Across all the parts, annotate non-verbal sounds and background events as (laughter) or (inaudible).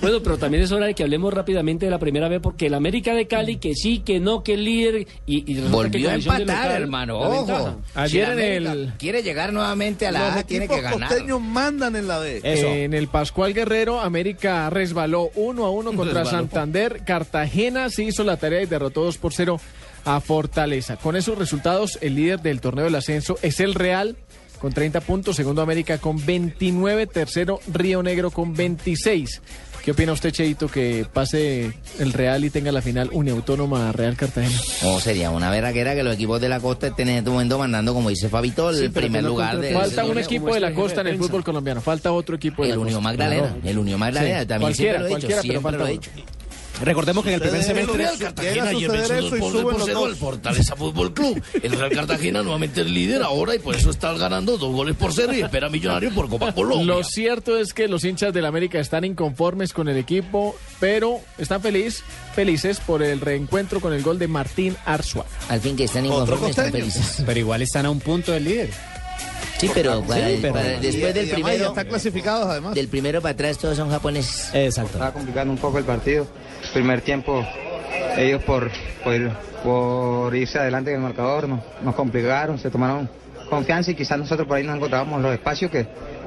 Bueno, pero también es hora de que hablemos rápidamente de la primera vez, porque el América de Cali, que sí, que no, que el líder, y, y resulta que Volvió a con visión de empatar, local, hermano. Ojo. Si Ayer en el- Quiere llegar nuevamente a la Los A, tiene que ganar. costeños mandan en la D. En el Pascual Guerrero, América resbaló 1 a 1 (laughs) contra Resbaló. Santander. Cartagena se hizo la tarea y derrotó 2 por 0 a Fortaleza. Con esos resultados, el líder del torneo del ascenso es el Real con 30 puntos, segundo América con 29, tercero Río Negro con 26. ¿Qué opina usted, Cheito, que pase el Real y tenga la final Uniautónoma Real Cartagena? Oh, sería una verraguera que los equipos de la costa estén en este momento mandando, como dice Fabito, el primer no lugar de Falta un equipo de la costa en el fútbol colombiano, falta otro equipo de el la Unión costa. Magdalena. El Unión Magdalena, Sí, también siempre lo he dicho, pero siempre lo he dicho. Recordemos que en el primer semestre a Cartagena venció eso dos y goles por cero al Fortaleza Fútbol Club. El Real Cartagena nuevamente es líder ahora y por eso está ganando dos goles por cero y espera a Millonario por Copa Colombia. Lo cierto es que los hinchas del América están inconformes con el equipo, pero están feliz, felices por el reencuentro con el gol de Martín Arzua. Al fin que están inconformes, están costeño. felices. Pero igual están a un punto del líder. Sí, pero, para- pero- para- después Y- del primero, están clasificados además. del primero para atrás todos son japoneses. Exacto. Estaba complicando un poco el partido. Primer tiempo, ellos por, por, por irse adelante en el marcador nos, nos complicaron, se tomaron confianza y quizás nosotros por ahí no encontrábamos los espacios que,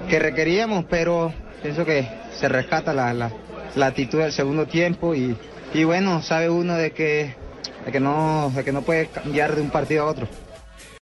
que requeríamos, pero pienso que se rescata la, la, la actitud del segundo tiempo y, y bueno, sabe uno de que, de que, no, de que no puede cambiar de un partido a otro.